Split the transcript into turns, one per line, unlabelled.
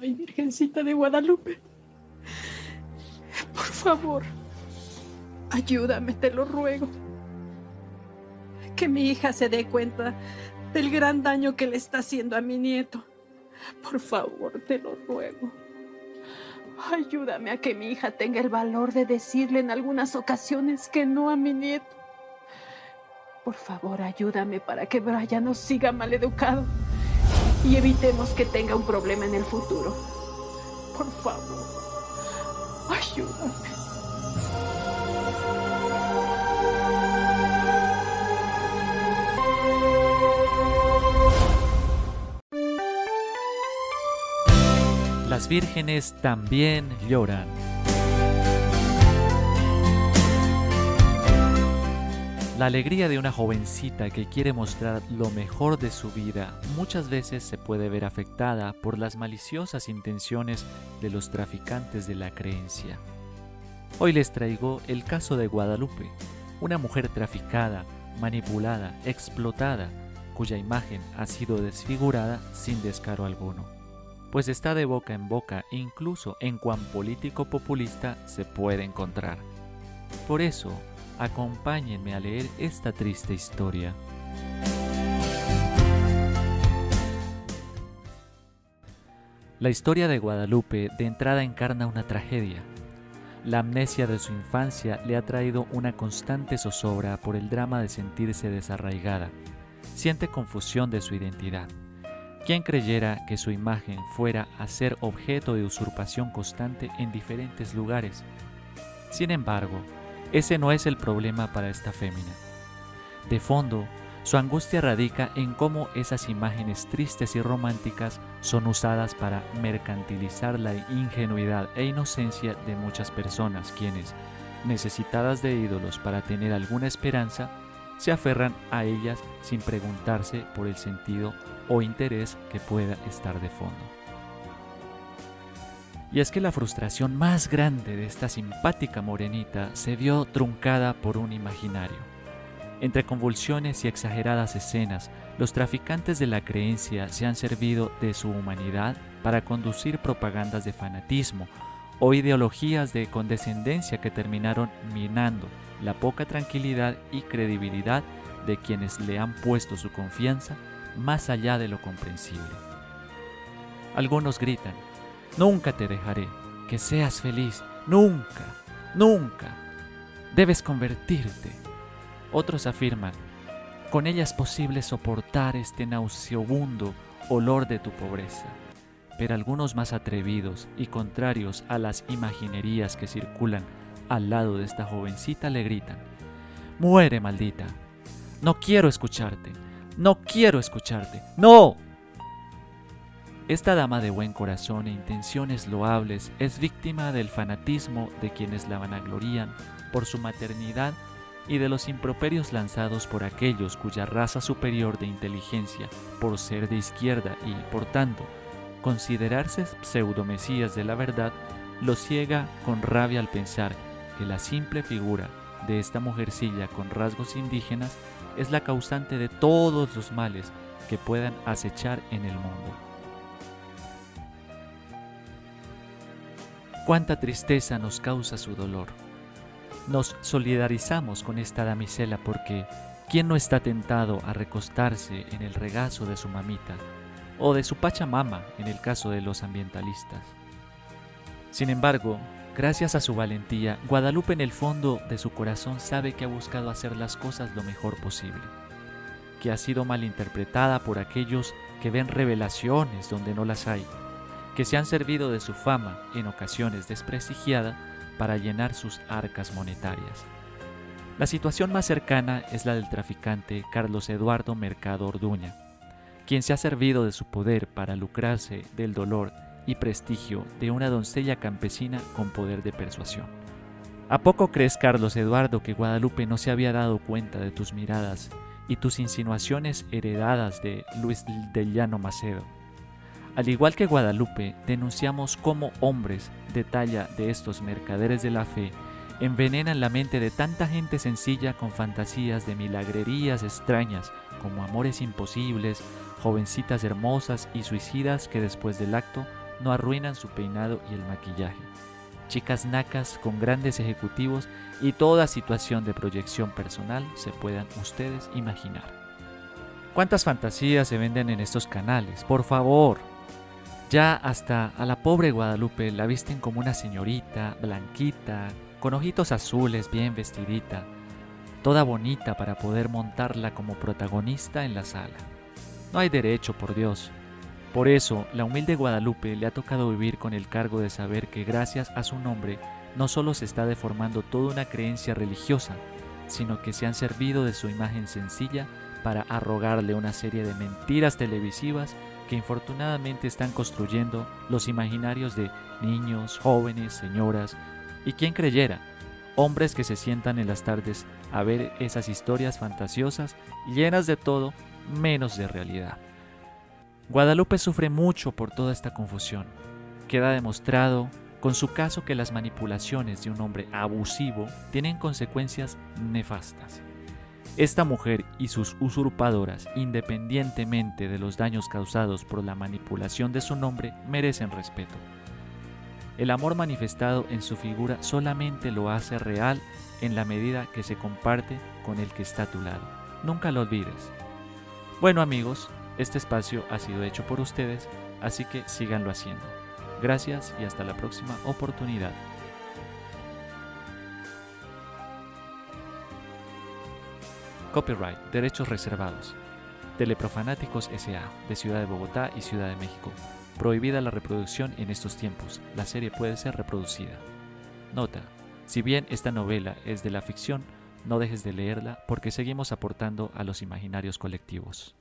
Ay, Virgencita de Guadalupe, por favor, ayúdame, te lo ruego. Que mi hija se dé cuenta del gran daño que le está haciendo a mi nieto. Por favor, te lo ruego. Ayúdame a que mi hija tenga el valor de decirle en algunas ocasiones que no a mi nieto. Por favor, ayúdame para que Brian no siga maleducado y evitemos que tenga un problema en el futuro. Por favor, ayúdame.
Las vírgenes también lloran. La alegría de una jovencita que quiere mostrar lo mejor de su vida muchas veces se puede ver afectada por las maliciosas intenciones de los traficantes de la creencia. Hoy les traigo el caso de Guadalupe, una mujer traficada, manipulada, explotada, cuya imagen ha sido desfigurada sin descaro alguno, pues está de boca en boca incluso en cuan político populista se puede encontrar. Por eso, Acompáñenme a leer esta triste historia. La historia de Guadalupe de entrada encarna una tragedia. La amnesia de su infancia le ha traído una constante zozobra por el drama de sentirse desarraigada. Siente confusión de su identidad. ¿Quién creyera que su imagen fuera a ser objeto de usurpación constante en diferentes lugares? Sin embargo, ese no es el problema para esta fémina. De fondo, su angustia radica en cómo esas imágenes tristes y románticas son usadas para mercantilizar la ingenuidad e inocencia de muchas personas quienes, necesitadas de ídolos para tener alguna esperanza, se aferran a ellas sin preguntarse por el sentido o interés que pueda estar de fondo. Y es que la frustración más grande de esta simpática morenita se vio truncada por un imaginario. Entre convulsiones y exageradas escenas, los traficantes de la creencia se han servido de su humanidad para conducir propagandas de fanatismo o ideologías de condescendencia que terminaron minando la poca tranquilidad y credibilidad de quienes le han puesto su confianza más allá de lo comprensible. Algunos gritan, Nunca te dejaré. Que seas feliz. Nunca. Nunca. Debes convertirte. Otros afirman, con ella es posible soportar este nauseabundo olor de tu pobreza. Pero algunos más atrevidos y contrarios a las imaginerías que circulan al lado de esta jovencita le gritan, Muere, maldita. No quiero escucharte. No quiero escucharte. No. Esta dama de buen corazón e intenciones loables es víctima del fanatismo de quienes la vanaglorían por su maternidad y de los improperios lanzados por aquellos cuya raza superior de inteligencia, por ser de izquierda y, por tanto, considerarse pseudomesías de la verdad, lo ciega con rabia al pensar que la simple figura de esta mujercilla con rasgos indígenas es la causante de todos los males que puedan acechar en el mundo. Cuánta tristeza nos causa su dolor. Nos solidarizamos con esta damisela porque ¿quién no está tentado a recostarse en el regazo de su mamita o de su pachamama en el caso de los ambientalistas? Sin embargo, gracias a su valentía, Guadalupe en el fondo de su corazón sabe que ha buscado hacer las cosas lo mejor posible, que ha sido malinterpretada por aquellos que ven revelaciones donde no las hay que se han servido de su fama, en ocasiones desprestigiada, para llenar sus arcas monetarias. La situación más cercana es la del traficante Carlos Eduardo Mercado Orduña, quien se ha servido de su poder para lucrarse del dolor y prestigio de una doncella campesina con poder de persuasión. ¿A poco crees, Carlos Eduardo, que Guadalupe no se había dado cuenta de tus miradas y tus insinuaciones heredadas de Luis del Llano Macedo? Al igual que Guadalupe, denunciamos cómo hombres de talla de estos mercaderes de la fe envenenan la mente de tanta gente sencilla con fantasías de milagrerías extrañas como amores imposibles, jovencitas hermosas y suicidas que después del acto no arruinan su peinado y el maquillaje. Chicas nacas con grandes ejecutivos y toda situación de proyección personal se puedan ustedes imaginar. ¿Cuántas fantasías se venden en estos canales? Por favor. Ya hasta a la pobre Guadalupe la visten como una señorita, blanquita, con ojitos azules, bien vestidita, toda bonita para poder montarla como protagonista en la sala. No hay derecho, por Dios. Por eso, la humilde Guadalupe le ha tocado vivir con el cargo de saber que gracias a su nombre no solo se está deformando toda una creencia religiosa, sino que se han servido de su imagen sencilla para arrogarle una serie de mentiras televisivas que infortunadamente están construyendo los imaginarios de niños, jóvenes, señoras y quien creyera, hombres que se sientan en las tardes a ver esas historias fantasiosas llenas de todo menos de realidad. Guadalupe sufre mucho por toda esta confusión. Queda demostrado con su caso que las manipulaciones de un hombre abusivo tienen consecuencias nefastas. Esta mujer y sus usurpadoras, independientemente de los daños causados por la manipulación de su nombre, merecen respeto. El amor manifestado en su figura solamente lo hace real en la medida que se comparte con el que está a tu lado. Nunca lo olvides. Bueno amigos, este espacio ha sido hecho por ustedes, así que síganlo haciendo. Gracias y hasta la próxima oportunidad. Copyright, derechos reservados. Teleprofanáticos SA, de Ciudad de Bogotá y Ciudad de México. Prohibida la reproducción en estos tiempos. La serie puede ser reproducida. Nota. Si bien esta novela es de la ficción, no dejes de leerla porque seguimos aportando a los imaginarios colectivos.